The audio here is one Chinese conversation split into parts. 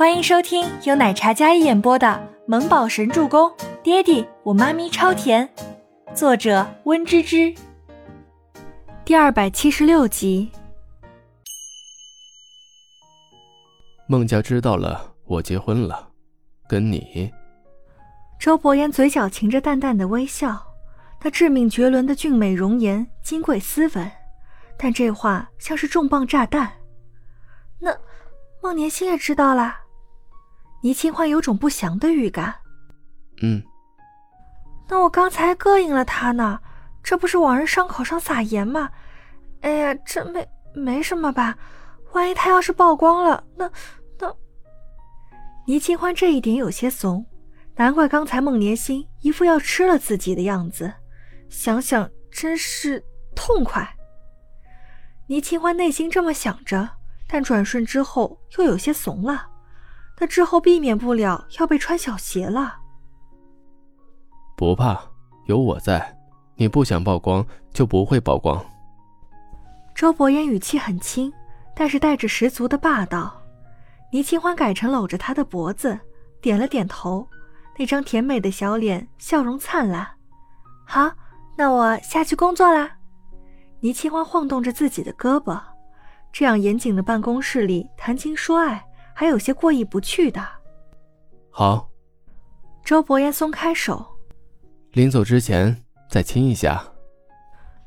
欢迎收听由奶茶嘉一演播的《萌宝神助攻》，爹地我妈咪超甜，作者温芝芝。第二百七十六集。孟家知道了，我结婚了，跟你。周伯言嘴角噙着淡淡的微笑，他致命绝伦的俊美容颜，金贵斯文，但这话像是重磅炸弹。那孟年星也知道了。倪清欢有种不祥的预感。嗯，那我刚才膈应了他呢，这不是往人伤口上撒盐吗？哎呀，这没没什么吧？万一他要是曝光了，那那……倪清欢这一点有些怂，难怪刚才孟年星一副要吃了自己的样子，想想真是痛快。倪清欢内心这么想着，但转瞬之后又有些怂了。那之后避免不了要被穿小鞋了。不怕，有我在，你不想曝光就不会曝光。周伯言语气很轻，但是带着十足的霸道。倪清欢改成搂着他的脖子，点了点头，那张甜美的小脸笑容灿烂。好，那我下去工作啦。倪清欢晃动着自己的胳膊，这样严谨的办公室里谈情说爱。还有些过意不去的。好，周伯言松开手，临走之前再亲一下。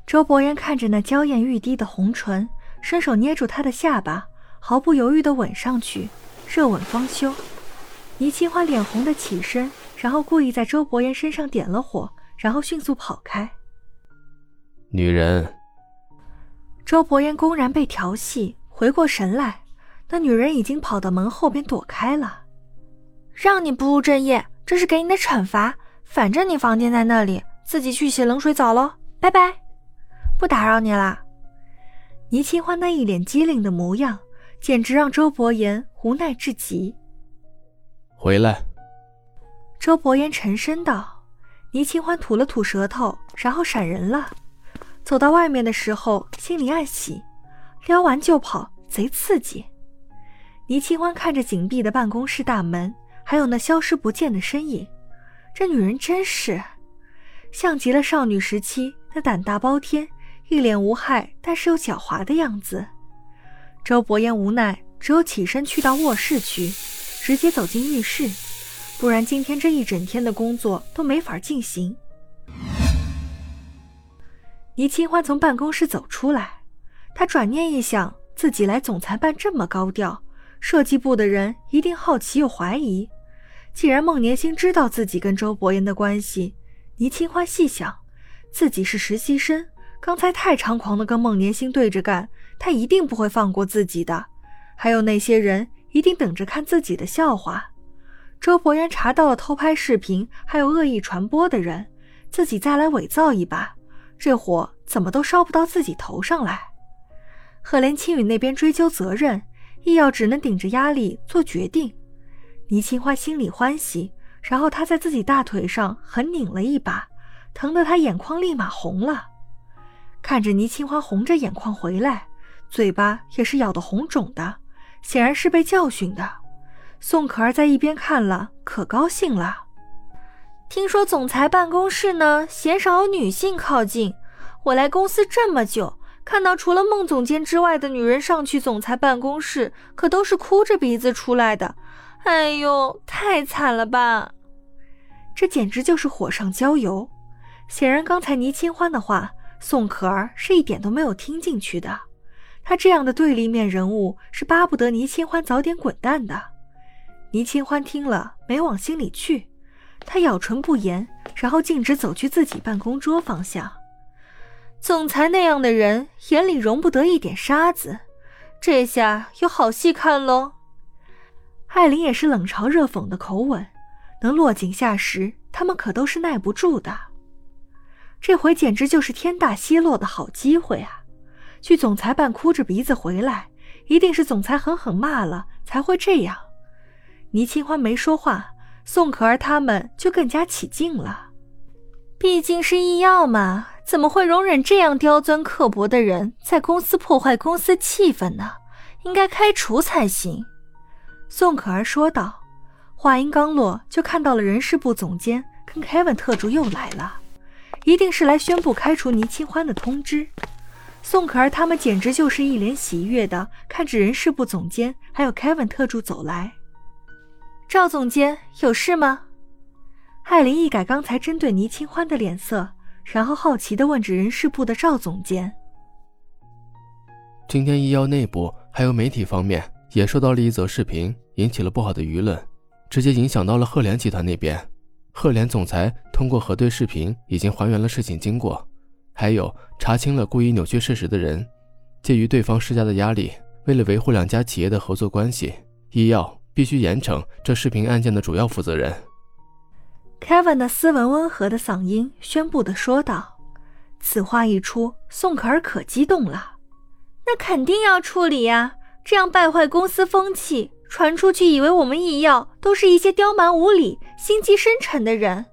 周伯言看着那娇艳欲滴的红唇，伸手捏住她的下巴，毫不犹豫的吻上去，热吻方休。倪清欢脸红的起身，然后故意在周伯言身上点了火，然后迅速跑开。女人。周伯言公然被调戏，回过神来。那女人已经跑到门后边躲开了，让你不务正业，这是给你的惩罚。反正你房间在那里，自己去洗冷水澡喽，拜拜，不打扰你啦。倪清欢那一脸机灵的模样，简直让周伯言无奈至极。回来。周伯言沉声道。倪清欢吐了吐舌头，然后闪人了。走到外面的时候，心里暗喜，撩完就跑，贼刺激。倪清欢看着紧闭的办公室大门，还有那消失不见的身影，这女人真是像极了少女时期那胆大包天、一脸无害但是又狡猾的样子。周伯言无奈，只有起身去到卧室去，直接走进浴室，不然今天这一整天的工作都没法进行。倪清欢从办公室走出来，她转念一想，自己来总裁办这么高调。设计部的人一定好奇又怀疑。既然孟年星知道自己跟周伯言的关系，倪清欢细想，自己是实习生，刚才太猖狂的跟孟年星对着干，他一定不会放过自己的。还有那些人一定等着看自己的笑话。周伯言查到了偷拍视频还有恶意传播的人，自己再来伪造一把，这火怎么都烧不到自己头上来。赫连青雨那边追究责任。易耀只能顶着压力做决定，倪清欢心里欢喜，然后他在自己大腿上狠拧了一把，疼得他眼眶立马红了。看着倪清欢红着眼眶回来，嘴巴也是咬得红肿的，显然是被教训的。宋可儿在一边看了，可高兴了。听说总裁办公室呢，鲜少有女性靠近，我来公司这么久。看到除了孟总监之外的女人上去总裁办公室，可都是哭着鼻子出来的。哎呦，太惨了吧！这简直就是火上浇油。显然，刚才倪清欢的话，宋可儿是一点都没有听进去的。她这样的对立面人物，是巴不得倪清欢早点滚蛋的。倪清欢听了，没往心里去，他咬唇不言，然后径直走去自己办公桌方向。总裁那样的人眼里容不得一点沙子，这下有好戏看喽。艾琳也是冷嘲热讽的口吻，能落井下石，他们可都是耐不住的。这回简直就是天大奚落的好机会啊！去总裁办哭着鼻子回来，一定是总裁狠狠骂了才会这样。倪清欢没说话，宋可儿他们就更加起劲了。毕竟是医药嘛。怎么会容忍这样刁钻刻薄的人在公司破坏公司气氛呢？应该开除才行。宋可儿说道。话音刚落，就看到了人事部总监跟 Kevin 特助又来了，一定是来宣布开除倪清欢的通知。宋可儿他们简直就是一脸喜悦的看着人事部总监还有 Kevin 特助走来。赵总监有事吗？艾琳一改刚才针对倪清欢的脸色，然后好奇的问着人事部的赵总监：“今天医药内部还有媒体方面也收到了一则视频，引起了不好的舆论。”直接影响到了赫连集团那边，赫连总裁通过核对视频已经还原了事情经过，还有查清了故意扭曲事实的人。鉴于对方施加的压力，为了维护两家企业的合作关系，医药必须严惩这视频案件的主要负责人。Kevin 的斯文温和的嗓音宣布的说道。此话一出，宋可儿可激动了，那肯定要处理呀，这样败坏公司风气。传出去，以为我们医药都是一些刁蛮无理、心机深沉的人。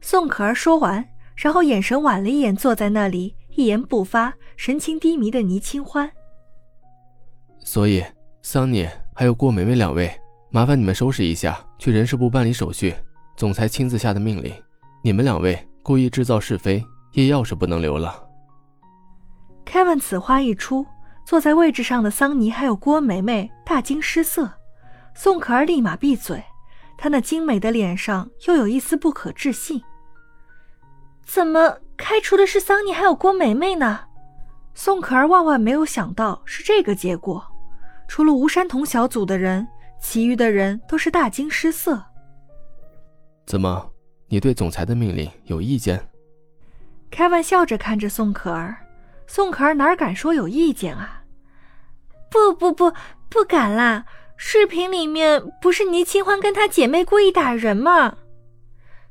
宋可儿说完，然后眼神瞟了一眼坐在那里一言不发、神情低迷的倪清欢。所以，桑尼还有郭梅梅两位，麻烦你们收拾一下，去人事部办理手续。总裁亲自下的命令，你们两位故意制造是非，医药是不能留了。Kevin 此话一出。坐在位置上的桑尼还有郭梅梅大惊失色，宋可儿立马闭嘴，她那精美的脸上又有一丝不可置信。怎么开除的是桑尼还有郭梅梅呢？宋可儿万万没有想到是这个结果，除了吴山童小组的人，其余的人都是大惊失色。怎么，你对总裁的命令有意见？凯文笑着看着宋可儿，宋可儿哪敢说有意见啊？不不不，不敢啦！视频里面不是倪清欢跟她姐妹故意打人吗？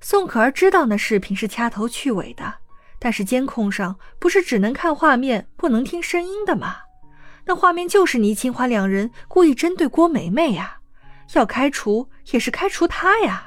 宋可儿知道那视频是掐头去尾的，但是监控上不是只能看画面不能听声音的吗？那画面就是倪清欢两人故意针对郭梅梅呀，要开除也是开除她呀。